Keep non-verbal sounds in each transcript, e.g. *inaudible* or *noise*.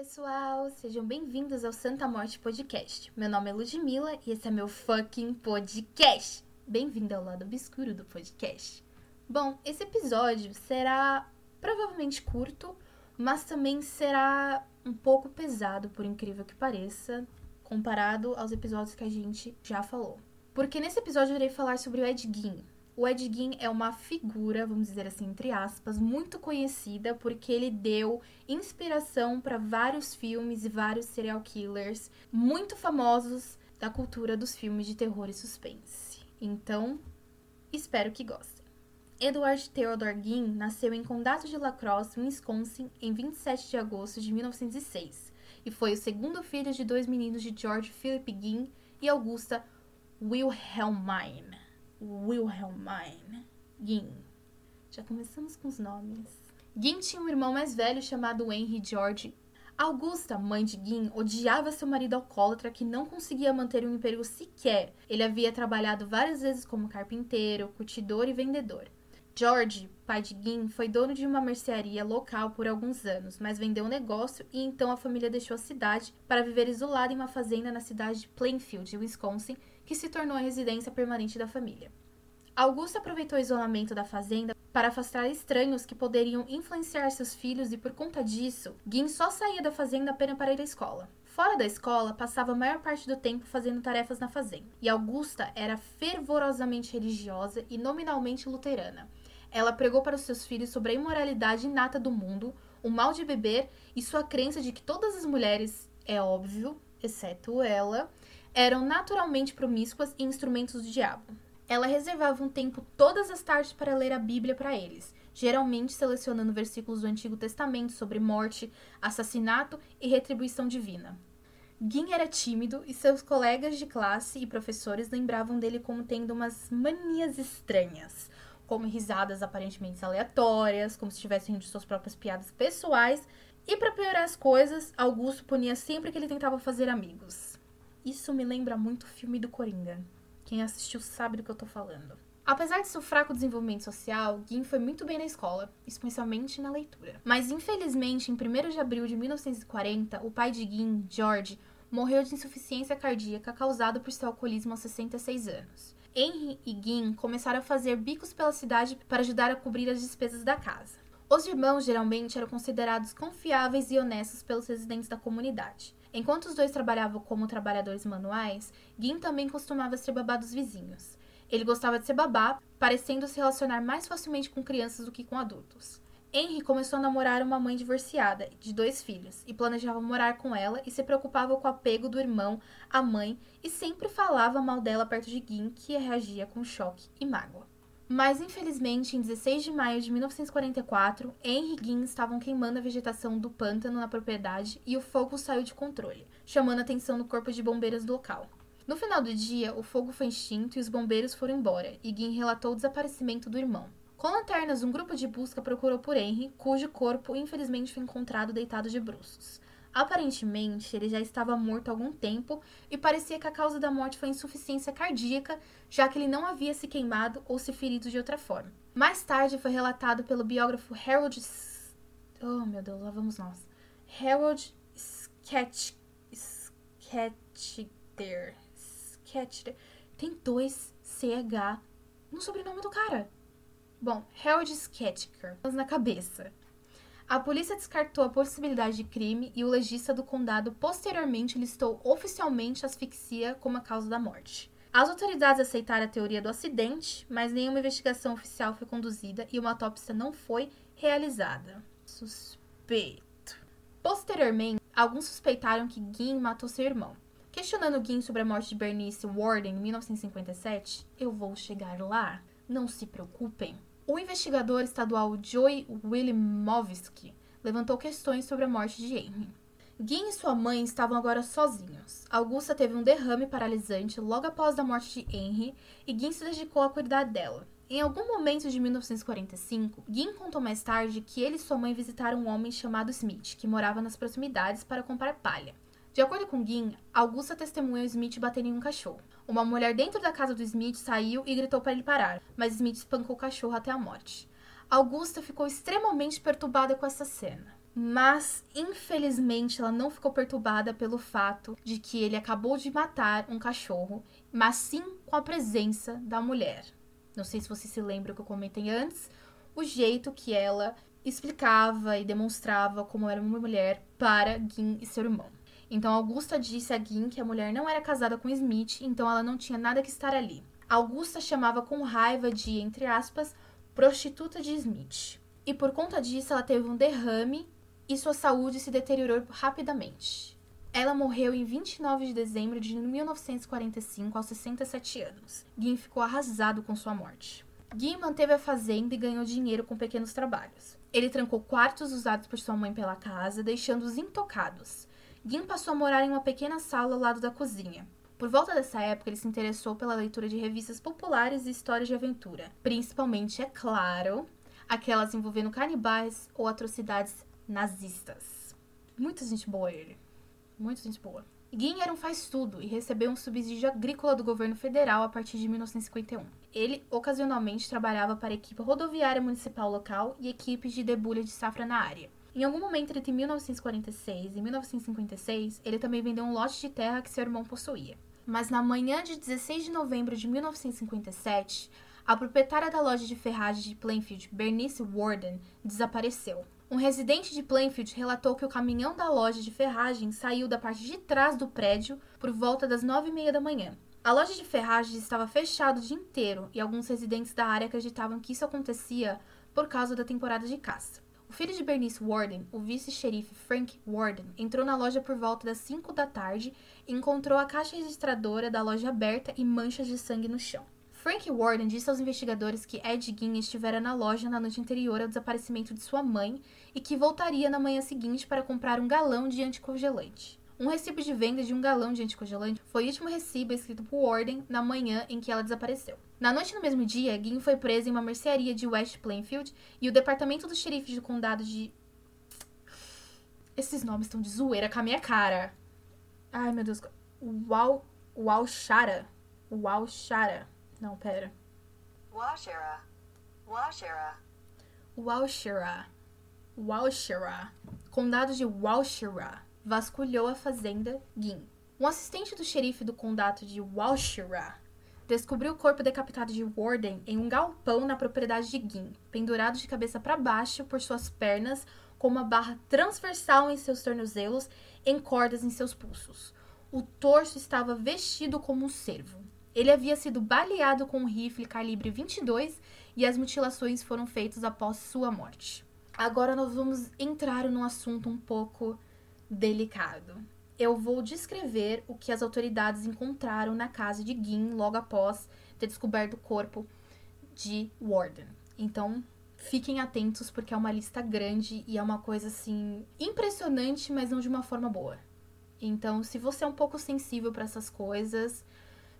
pessoal! Sejam bem-vindos ao Santa Morte Podcast. Meu nome é Ludmilla e esse é meu fucking podcast. Bem-vindo ao lado obscuro do podcast. Bom, esse episódio será provavelmente curto, mas também será um pouco pesado, por incrível que pareça, comparado aos episódios que a gente já falou. Porque nesse episódio eu irei falar sobre o Ed Gein, o Ed Gein é uma figura, vamos dizer assim, entre aspas, muito conhecida porque ele deu inspiração para vários filmes e vários serial killers muito famosos da cultura dos filmes de terror e suspense. Então, espero que gostem. Edward Theodore Gein nasceu em Condado de Lacrosse, Wisconsin, em 27 de agosto de 1906 e foi o segundo filho de dois meninos de George Philip Gein e Augusta Wilhelmine. Wilhelmine. Gin. Já começamos com os nomes. Gin tinha um irmão mais velho chamado Henry George. Augusta, mãe de Gin, odiava seu marido alcoólatra que não conseguia manter um emprego sequer. Ele havia trabalhado várias vezes como carpinteiro, curtidor e vendedor. George, pai de Gin, foi dono de uma mercearia local por alguns anos, mas vendeu o um negócio e então a família deixou a cidade para viver isolada em uma fazenda na cidade de Plainfield, Wisconsin, que se tornou a residência permanente da família. Augusto aproveitou o isolamento da fazenda para afastar estranhos que poderiam influenciar seus filhos e por conta disso, Gin só saía da fazenda apenas para ir à escola. Fora da escola, passava a maior parte do tempo fazendo tarefas na fazenda. E Augusta era fervorosamente religiosa e nominalmente luterana. Ela pregou para os seus filhos sobre a imoralidade inata do mundo, o mal de beber e sua crença de que todas as mulheres, é óbvio, exceto ela, eram naturalmente promíscuas e instrumentos do diabo. Ela reservava um tempo todas as tardes para ler a Bíblia para eles, geralmente selecionando versículos do Antigo Testamento sobre morte, assassinato e retribuição divina. Gin era tímido e seus colegas de classe e professores lembravam dele como tendo umas manias estranhas, como risadas aparentemente aleatórias, como se estivesse rindo de suas próprias piadas pessoais, e para piorar as coisas, Augusto punia sempre que ele tentava fazer amigos. Isso me lembra muito o filme do Coringa. Quem assistiu sabe do que eu tô falando. Apesar de seu fraco desenvolvimento social, Gin foi muito bem na escola, especialmente na leitura. Mas infelizmente, em 1 de abril de 1940, o pai de Gin, George, morreu de insuficiência cardíaca causada por seu alcoolismo aos 66 anos. Henry e Gin começaram a fazer bicos pela cidade para ajudar a cobrir as despesas da casa. Os irmãos geralmente eram considerados confiáveis e honestos pelos residentes da comunidade. Enquanto os dois trabalhavam como trabalhadores manuais, Gin também costumava ser babá dos vizinhos. Ele gostava de ser babá, parecendo se relacionar mais facilmente com crianças do que com adultos. Henry começou a namorar uma mãe divorciada, de dois filhos, e planejava morar com ela e se preocupava com o apego do irmão à mãe e sempre falava mal dela perto de Gin, que reagia com choque e mágoa. Mas, infelizmente, em 16 de maio de 1944, Henry e Gin estavam queimando a vegetação do pântano na propriedade e o fogo saiu de controle, chamando a atenção do corpo de bombeiros do local. No final do dia, o fogo foi extinto e os bombeiros foram embora, e Gin relatou o desaparecimento do irmão. Com lanternas, um grupo de busca procurou por Henry, cujo corpo infelizmente foi encontrado deitado de bruços. Aparentemente, ele já estava morto há algum tempo e parecia que a causa da morte foi insuficiência cardíaca, já que ele não havia se queimado ou se ferido de outra forma. Mais tarde foi relatado pelo biógrafo Harold. Oh, meu Deus, lá vamos nós. Harold Sketch. Sketcher. Sketcher. Tem dois CH no sobrenome do cara. Bom, Harold Sketcher. Na cabeça. A polícia descartou a possibilidade de crime e o legista do condado posteriormente listou oficialmente asfixia como a causa da morte. As autoridades aceitaram a teoria do acidente, mas nenhuma investigação oficial foi conduzida e uma autópsia não foi realizada. Suspeito. Posteriormente, alguns suspeitaram que Gin matou seu irmão. Questionando Gin sobre a morte de Bernice Warden em 1957, eu vou chegar lá, não se preocupem. O investigador estadual Joey Wilimovsky levantou questões sobre a morte de Henry. Gin e sua mãe estavam agora sozinhos. Augusta teve um derrame paralisante logo após a morte de Henry e Gin se dedicou a cuidar dela. Em algum momento de 1945, Gin contou mais tarde que ele e sua mãe visitaram um homem chamado Smith, que morava nas proximidades para comprar palha. De acordo com Gin, Augusta testemunhou Smith bater em um cachorro. Uma mulher dentro da casa do Smith saiu e gritou para ele parar, mas Smith espancou o cachorro até a morte. Augusta ficou extremamente perturbada com essa cena. mas infelizmente ela não ficou perturbada pelo fato de que ele acabou de matar um cachorro, mas sim com a presença da mulher. Não sei se você se lembra o que eu comentei antes, o jeito que ela explicava e demonstrava como era uma mulher para Gin e seu irmão. Então Augusta disse a Gin que a mulher não era casada com Smith, então ela não tinha nada que estar ali. Augusta chamava com raiva de, entre aspas, prostituta de Smith. E por conta disso ela teve um derrame e sua saúde se deteriorou rapidamente. Ela morreu em 29 de dezembro de 1945, aos 67 anos. Gin ficou arrasado com sua morte. Gin manteve a fazenda e ganhou dinheiro com pequenos trabalhos. Ele trancou quartos usados por sua mãe pela casa, deixando-os intocados. Gin passou a morar em uma pequena sala ao lado da cozinha. Por volta dessa época, ele se interessou pela leitura de revistas populares e histórias de aventura, principalmente, é claro, aquelas envolvendo canibais ou atrocidades nazistas. Muita gente boa ele. Muita gente boa. Gin era um faz-tudo e recebeu um subsídio agrícola do governo federal a partir de 1951. Ele ocasionalmente trabalhava para a equipe rodoviária municipal local e equipes de debulha de safra na área. Em algum momento entre 1946 e 1956, ele também vendeu um lote de terra que seu irmão possuía. Mas na manhã de 16 de novembro de 1957, a proprietária da loja de ferragem de Plainfield, Bernice Warden, desapareceu. Um residente de Plainfield relatou que o caminhão da loja de ferragem saiu da parte de trás do prédio por volta das nove e meia da manhã. A loja de ferragens estava fechada o dia inteiro e alguns residentes da área acreditavam que isso acontecia por causa da temporada de caça. O filho de Bernice Warden, o vice-xerife Frank Warden, entrou na loja por volta das 5 da tarde e encontrou a caixa registradora da loja aberta e manchas de sangue no chão. Frank Warden disse aos investigadores que Ed Gein estivera na loja na noite anterior ao desaparecimento de sua mãe e que voltaria na manhã seguinte para comprar um galão de anticongelante. Um recibo de venda de um galão de anticongelante foi o último recibo escrito por Warden na manhã em que ela desapareceu. Na noite do mesmo dia, Gin foi preso em uma mercearia de West Plainfield e o departamento do xerife do condado de. Esses nomes estão de zoeira com a minha cara. Ai, meu Deus. Wal. Walshara. Walshara. Não, pera. Washera. Washera. Walshara. Walshara. Condado de Walshara. Vasculhou a fazenda Gin. Um assistente do xerife do condado de Walshara descobriu o corpo decapitado de Warden em um galpão na propriedade de Gin, pendurado de cabeça para baixo por suas pernas, com uma barra transversal em seus tornozelos, em cordas em seus pulsos. O torso estava vestido como um cervo. Ele havia sido baleado com um rifle calibre 22 e as mutilações foram feitas após sua morte. Agora nós vamos entrar num assunto um pouco delicado. Eu vou descrever o que as autoridades encontraram na casa de Gin logo após ter descoberto o corpo de Warden. Então, fiquem atentos porque é uma lista grande e é uma coisa assim impressionante, mas não de uma forma boa. Então, se você é um pouco sensível para essas coisas,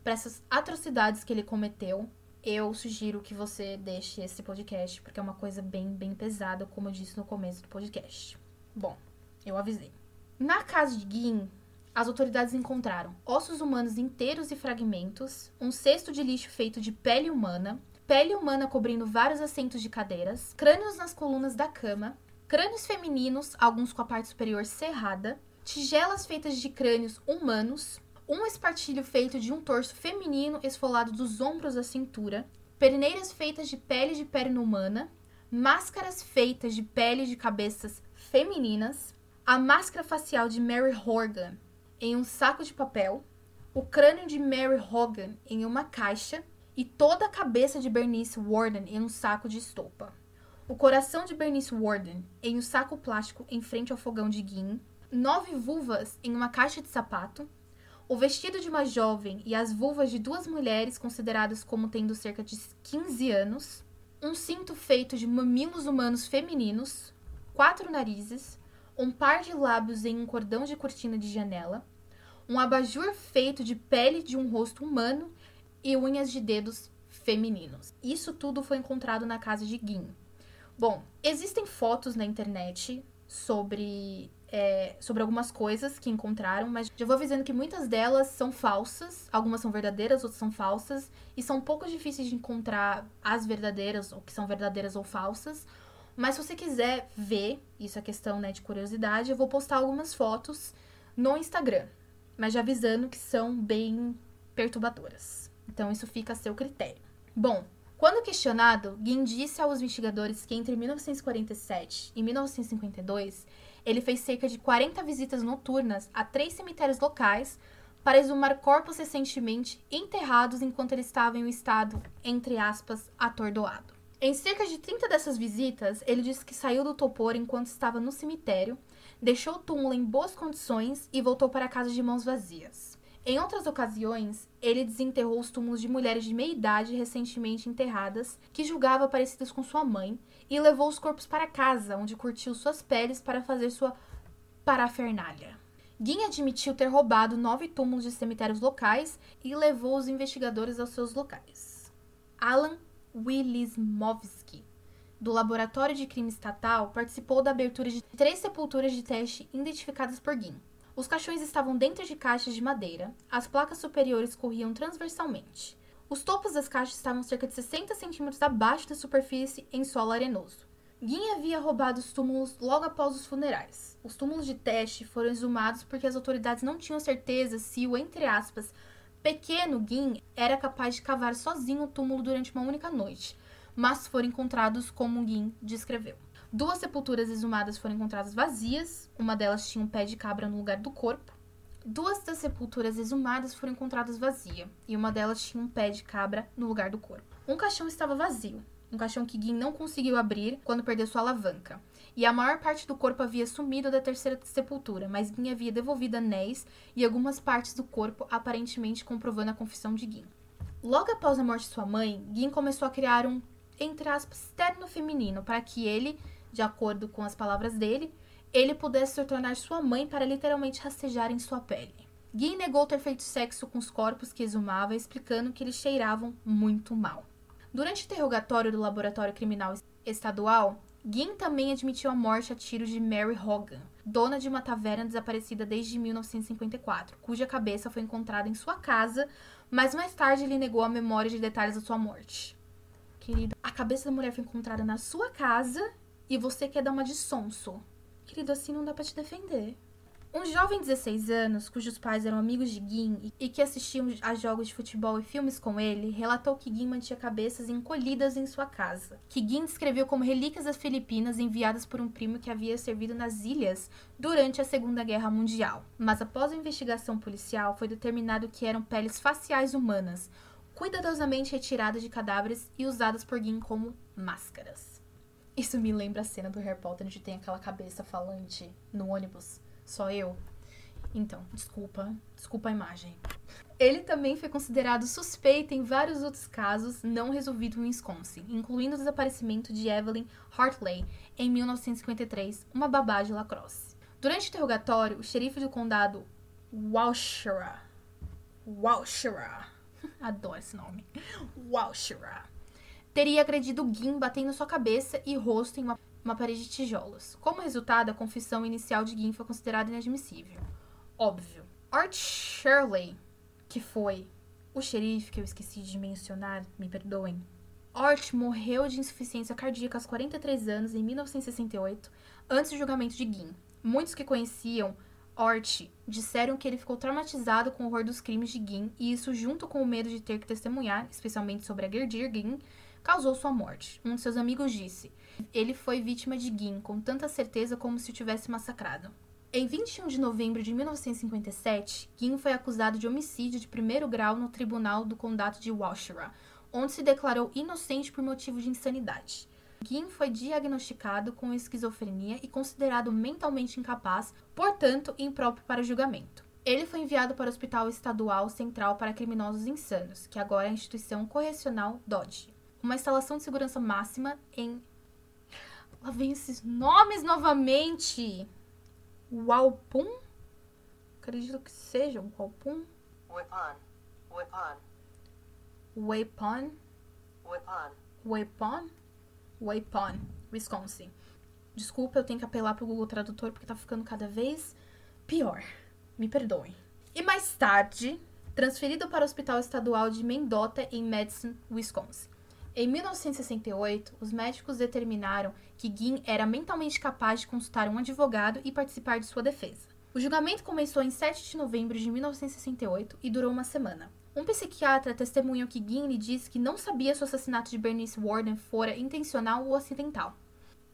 para essas atrocidades que ele cometeu, eu sugiro que você deixe esse podcast, porque é uma coisa bem, bem pesada, como eu disse no começo do podcast. Bom, eu avisei. Na casa de Gin, as autoridades encontraram ossos humanos inteiros e fragmentos, um cesto de lixo feito de pele humana, pele humana cobrindo vários assentos de cadeiras, crânios nas colunas da cama, crânios femininos, alguns com a parte superior cerrada, tigelas feitas de crânios humanos, um espartilho feito de um torso feminino esfolado dos ombros à cintura, perneiras feitas de pele de perna humana, máscaras feitas de pele de cabeças femininas, a máscara facial de Mary Horgan em um saco de papel, o crânio de Mary Horgan em uma caixa e toda a cabeça de Bernice Warden em um saco de estopa. O coração de Bernice Warden em um saco plástico em frente ao fogão de Gin, nove vulvas em uma caixa de sapato, o vestido de uma jovem e as vulvas de duas mulheres consideradas como tendo cerca de 15 anos, um cinto feito de mamilos humanos femininos, quatro narizes, um par de lábios em um cordão de cortina de janela, um abajur feito de pele de um rosto humano e unhas de dedos femininos. Isso tudo foi encontrado na casa de Gin. Bom, existem fotos na internet sobre é, sobre algumas coisas que encontraram, mas já vou avisando que muitas delas são falsas, algumas são verdadeiras, outras são falsas, e são um pouco difíceis de encontrar as verdadeiras, ou que são verdadeiras ou falsas, Mas se você quiser ver, isso é questão né, de curiosidade, eu vou postar algumas fotos no Instagram. Mas já avisando que são bem perturbadoras. Então isso fica a seu critério. Bom, quando questionado, Guin disse aos investigadores que entre 1947 e 1952 ele fez cerca de 40 visitas noturnas a três cemitérios locais para exumar corpos recentemente enterrados enquanto ele estava em um estado, entre aspas, atordoado. Em cerca de 30 dessas visitas, ele disse que saiu do topor enquanto estava no cemitério, deixou o túmulo em boas condições e voltou para casa de mãos vazias. Em outras ocasiões, ele desenterrou os túmulos de mulheres de meia idade recentemente enterradas, que julgava parecidas com sua mãe, e levou os corpos para casa, onde curtiu suas peles para fazer sua parafernália. Guin admitiu ter roubado nove túmulos de cemitérios locais e levou os investigadores aos seus locais. Alan Wilismovski, do Laboratório de Crime Estatal, participou da abertura de três sepulturas de teste identificadas por Guin. Os caixões estavam dentro de caixas de madeira, as placas superiores corriam transversalmente. Os topos das caixas estavam cerca de 60 centímetros abaixo da superfície em solo arenoso. Guin havia roubado os túmulos logo após os funerais. Os túmulos de teste foram exumados porque as autoridades não tinham certeza se o, entre aspas, pequeno Guin era capaz de cavar sozinho o túmulo durante uma única noite, mas foram encontrados como Guin descreveu. Duas sepulturas exumadas foram encontradas vazias, uma delas tinha um pé de cabra no lugar do corpo. Duas das sepulturas exumadas foram encontradas vazia, e uma delas tinha um pé de cabra no lugar do corpo. Um caixão estava vazio, um caixão que Guin não conseguiu abrir quando perdeu sua alavanca. E a maior parte do corpo havia sumido da terceira sepultura, mas Guin havia devolvido anéis e algumas partes do corpo, aparentemente comprovando a confissão de Guin. Logo após a morte de sua mãe, Guin começou a criar um, entre aspas, terno feminino para que ele de acordo com as palavras dele, ele pudesse se tornar sua mãe para literalmente rastejar em sua pele. Guy negou ter feito sexo com os corpos que exumava, explicando que eles cheiravam muito mal. Durante o interrogatório do Laboratório Criminal Estadual, Guin também admitiu a morte a tiros de Mary Hogan, dona de uma taverna desaparecida desde 1954, cuja cabeça foi encontrada em sua casa, mas mais tarde ele negou a memória de detalhes da sua morte. Querido, a cabeça da mulher foi encontrada na sua casa e você quer dar uma de sonso. Querido, assim não dá para te defender. Um jovem de 16 anos, cujos pais eram amigos de Gin e que assistiam a jogos de futebol e filmes com ele, relatou que Gin mantinha cabeças encolhidas em sua casa, que Gin descreveu como relíquias das Filipinas enviadas por um primo que havia servido nas ilhas durante a Segunda Guerra Mundial. Mas após a investigação policial, foi determinado que eram peles faciais humanas, cuidadosamente retiradas de cadáveres e usadas por Gin como máscaras. Isso me lembra a cena do Harry Potter onde tem aquela cabeça falante no ônibus. Só eu. Então, desculpa, desculpa a imagem. Ele também foi considerado suspeito em vários outros casos não resolvidos em Wisconsin, incluindo o desaparecimento de Evelyn Hartley em 1953, uma babá de lacrosse. Durante o interrogatório, o xerife do condado Walshera, Walshera, *laughs* adoro esse nome, Walshera, teria agredido Gin batendo sua cabeça e rosto em uma, uma parede de tijolos. Como resultado, a confissão inicial de Gin foi considerada inadmissível. Óbvio. Art Shirley, que foi o xerife que eu esqueci de mencionar, me perdoem. Art morreu de insuficiência cardíaca aos 43 anos em 1968, antes do julgamento de Gin. Muitos que conheciam Art disseram que ele ficou traumatizado com o horror dos crimes de Gin, e isso, junto com o medo de ter que testemunhar, especialmente sobre agredir Gin, causou sua morte. Um de seus amigos disse: Ele foi vítima de Gin com tanta certeza como se o tivesse massacrado. Em 21 de novembro de 1957, Gin foi acusado de homicídio de primeiro grau no tribunal do condado de Washington, onde se declarou inocente por motivo de insanidade. Gin foi diagnosticado com esquizofrenia e considerado mentalmente incapaz, portanto, impróprio para julgamento. Ele foi enviado para o Hospital Estadual Central para Criminosos Insanos, que agora é a instituição correcional Dodge uma instalação de segurança máxima em. Lá vem esses nomes novamente. Walpum? Acredito que seja um Walpum. Weapon. Weapon. Weapon. Waypon? Waypon, Wisconsin. Desculpa, eu tenho que apelar pro Google Tradutor porque tá ficando cada vez pior. Me perdoem. E mais tarde, transferido para o Hospital Estadual de Mendota, em Madison, Wisconsin. Em 1968, os médicos determinaram que Gin era mentalmente capaz de consultar um advogado e participar de sua defesa. O julgamento começou em 7 de novembro de 1968 e durou uma semana. Um psiquiatra testemunhou que Gin lhe disse que não sabia se o assassinato de Bernice Warden fora intencional ou acidental.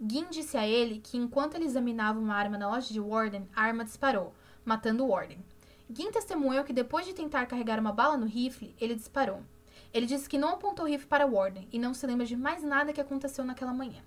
Gin disse a ele que enquanto ele examinava uma arma na loja de Warden, a arma disparou, matando Warden. Gin testemunhou que depois de tentar carregar uma bala no rifle, ele disparou. Ele disse que não apontou rifle para Warden e não se lembra de mais nada que aconteceu naquela manhã.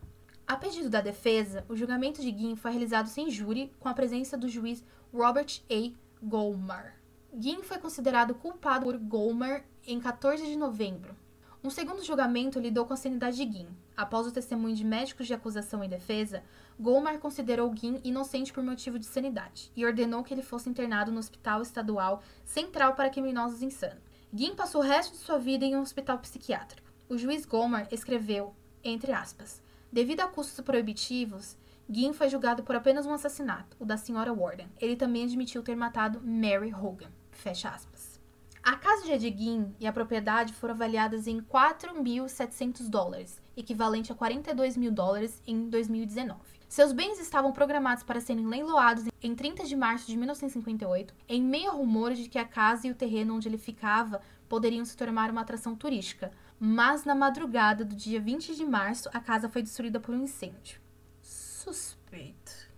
A pedido da defesa, o julgamento de Gin foi realizado sem júri, com a presença do juiz Robert A. Goldmar. Gin foi considerado culpado por Goldmar em 14 de novembro. Um segundo julgamento lidou com a sanidade de Gin. Após o testemunho de médicos de acusação e defesa, Goldmar considerou Gin inocente por motivo de sanidade e ordenou que ele fosse internado no Hospital Estadual Central para Criminosos Insanos. Gin passou o resto de sua vida em um hospital psiquiátrico. O juiz Gomer escreveu, entre aspas, devido a custos proibitivos, Gin foi julgado por apenas um assassinato, o da senhora Warden. Ele também admitiu ter matado Mary Hogan. Fecha aspas. A casa de Ed Gin e a propriedade foram avaliadas em 4.700 dólares, equivalente a 42 mil dólares em 2019. Seus bens estavam programados para serem leiloados em 30 de março de 1958, em meio a rumores de que a casa e o terreno onde ele ficava poderiam se tornar uma atração turística. Mas na madrugada do dia 20 de março, a casa foi destruída por um incêndio. Suspeito.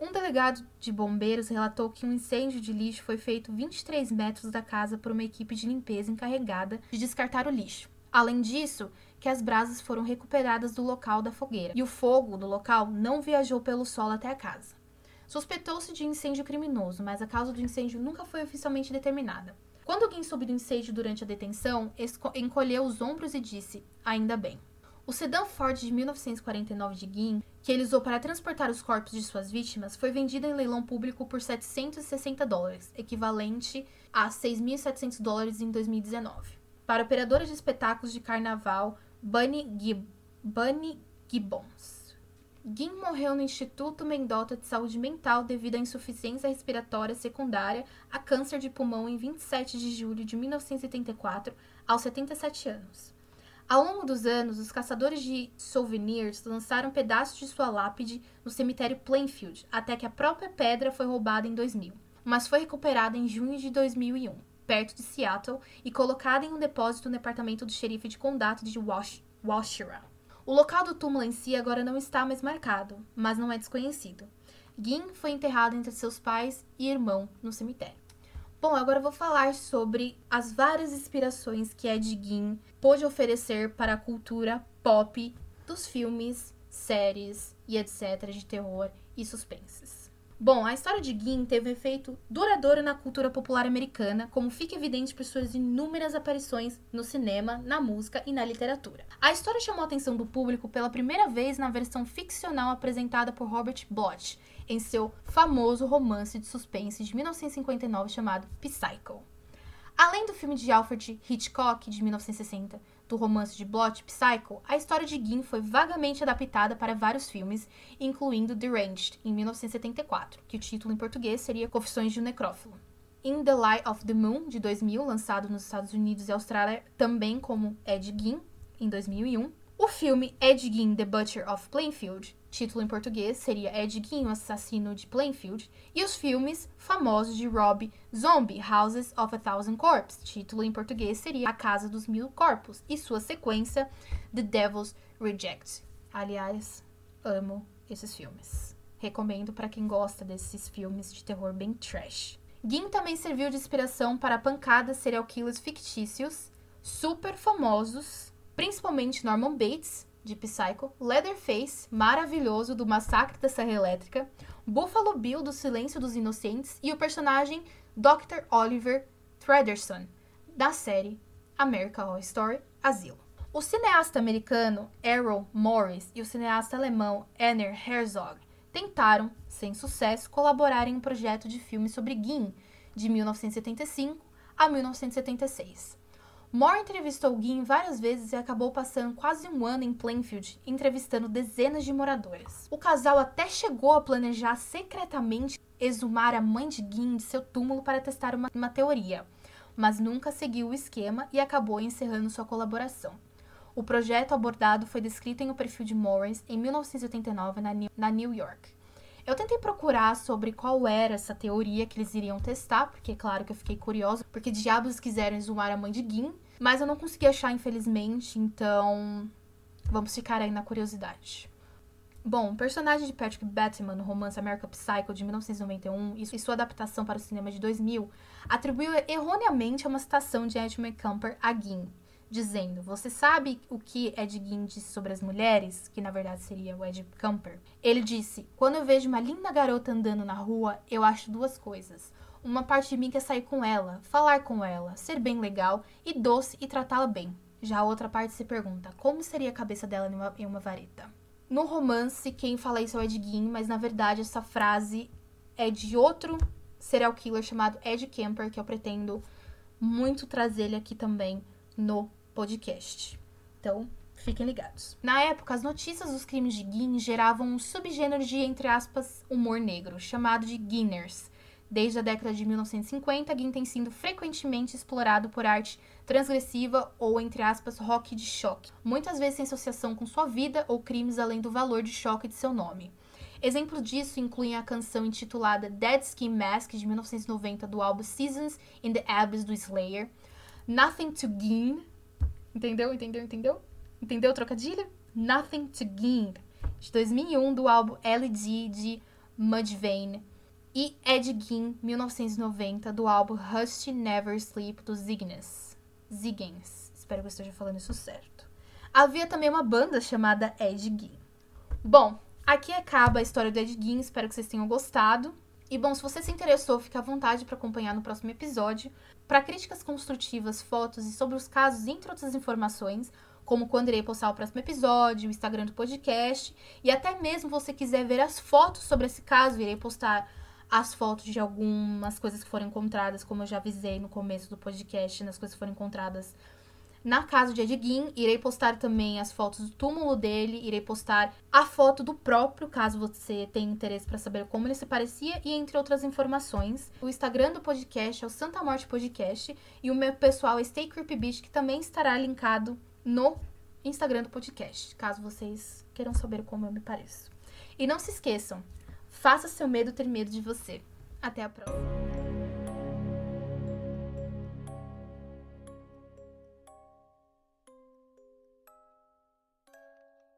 Um delegado de bombeiros relatou que um incêndio de lixo foi feito 23 metros da casa por uma equipe de limpeza encarregada de descartar o lixo. Além disso, que as brasas foram recuperadas do local da fogueira e o fogo do local não viajou pelo solo até a casa. Suspeitou-se de incêndio criminoso, mas a causa do incêndio nunca foi oficialmente determinada. Quando alguém soube do incêndio durante a detenção, encolheu os ombros e disse: Ainda bem. O sedã Ford de 1949 de Guin, que ele usou para transportar os corpos de suas vítimas, foi vendido em leilão público por 760 dólares, equivalente a 6.700 dólares em 2019. Para a operadora de espetáculos de carnaval Bunny, Gib Bunny Gibbons. Gin morreu no Instituto Mendota de Saúde Mental devido à insuficiência respiratória secundária a câncer de pulmão em 27 de julho de 1984, aos 77 anos. Ao longo dos anos, os caçadores de souvenirs lançaram pedaços de sua lápide no cemitério Plainfield, até que a própria pedra foi roubada em 2000, mas foi recuperada em junho de 2001 perto de Seattle, e colocada em um depósito no departamento do xerife de condado de Wash Washira. O local do túmulo em si agora não está mais marcado, mas não é desconhecido. Gin foi enterrado entre seus pais e irmão no cemitério. Bom, agora vou falar sobre as várias inspirações que Ed Gein pôde oferecer para a cultura pop dos filmes, séries e etc. de terror e suspenses. Bom, a história de Gin teve um efeito duradouro na cultura popular americana, como fica evidente por suas inúmeras aparições no cinema, na música e na literatura. A história chamou a atenção do público pela primeira vez na versão ficcional apresentada por Robert Bloch, em seu famoso romance de suspense de 1959 chamado Psycho. Além do filme de Alfred Hitchcock de 1960, do romance de Bloch Psycho, a história de Gin foi vagamente adaptada para vários filmes, incluindo The Ranged, em 1974, que o título em português seria Confissões de um Necrófilo. In the Light of the Moon, de 2000, lançado nos Estados Unidos e Austrália, também como Ed Gein, em 2001. O filme Ed Gein, The Butcher of Plainfield, título em português seria Ed Gein, o assassino de Plainfield, e os filmes famosos de Rob Zombie, Houses of a Thousand Corpses, título em português seria A Casa dos Mil Corpos, e sua sequência The Devil's Reject. Aliás, amo esses filmes. Recomendo para quem gosta desses filmes de terror bem trash. Gin também serviu de inspiração para pancadas serial killers fictícios super famosos, principalmente Norman Bates, de Psycho, Leatherface, maravilhoso do Massacre da Serra Elétrica, Buffalo Bill do Silêncio dos Inocentes e o personagem Dr. Oliver Trederson, da série American Horror Story Asilo. O cineasta americano Errol Morris e o cineasta alemão Werner Herzog tentaram, sem sucesso, colaborar em um projeto de filme sobre Gin, de 1975 a 1976. Moore entrevistou Gin várias vezes e acabou passando quase um ano em Plainfield, entrevistando dezenas de moradores. O casal até chegou a planejar secretamente exumar a mãe de Gin de seu túmulo para testar uma, uma teoria, mas nunca seguiu o esquema e acabou encerrando sua colaboração. O projeto abordado foi descrito em O Perfil de Morris em 1989 na New- na New York. Eu tentei procurar sobre qual era essa teoria que eles iriam testar, porque claro que eu fiquei curiosa, porque diabos quiseram exumar a mãe de Gin, mas eu não consegui achar, infelizmente, então vamos ficar aí na curiosidade. Bom, o personagem de Patrick Bateman no romance American Psycho de 1991 e sua adaptação para o cinema de 2000 atribuiu erroneamente uma citação de Ed McCumper a Gin, dizendo: Você sabe o que Ed Gein disse sobre as mulheres? Que na verdade seria o Ed Camper. Ele disse: Quando eu vejo uma linda garota andando na rua, eu acho duas coisas. Uma parte de mim quer sair com ela, falar com ela, ser bem legal e doce e tratá-la bem. Já a outra parte se pergunta: como seria a cabeça dela em uma, em uma vareta? No romance, quem fala isso é o Ed Gein, mas na verdade essa frase é de outro serial killer chamado Ed Kemper, que eu pretendo muito trazer ele aqui também no podcast. Então, fiquem ligados. Na época, as notícias dos crimes de Guin geravam um subgênero de, entre aspas, humor negro, chamado de Guiners. Desde a década de 1950, Guin tem sido frequentemente explorado por arte transgressiva ou, entre aspas, rock de choque, muitas vezes em associação com sua vida ou crimes além do valor de choque de seu nome. Exemplos disso incluem a canção intitulada Dead Skin Mask, de 1990, do álbum Seasons in the Abyss do Slayer, Nothing to Gain, entendeu, entendeu, entendeu? Entendeu trocadilho? Nothing to Gain, de 2001, do álbum LD de Mudvayne, e Ed Gein, 1990, do álbum Rusty Never Sleep, do Zignes. Ziggens, espero que eu esteja falando isso certo. Havia também uma banda chamada Ed Gein. Bom, aqui acaba a história do Ed Gein, espero que vocês tenham gostado. E bom, se você se interessou, fique à vontade para acompanhar no próximo episódio. Para críticas construtivas, fotos e sobre os casos, entre outras informações, como quando irei postar o próximo episódio, o Instagram do podcast, e até mesmo você quiser ver as fotos sobre esse caso, irei postar as fotos de algumas coisas que foram encontradas, como eu já avisei no começo do podcast, nas coisas que foram encontradas na casa de Edguin. Irei postar também as fotos do túmulo dele, irei postar a foto do próprio, caso você tenha interesse para saber como ele se parecia, e entre outras informações. O Instagram do podcast é o Santa Morte Podcast, e o meu pessoal é Stay Creepy Beach, que também estará linkado no Instagram do podcast, caso vocês queiram saber como eu me pareço. E não se esqueçam, faça seu medo ter medo de você. Até a próxima.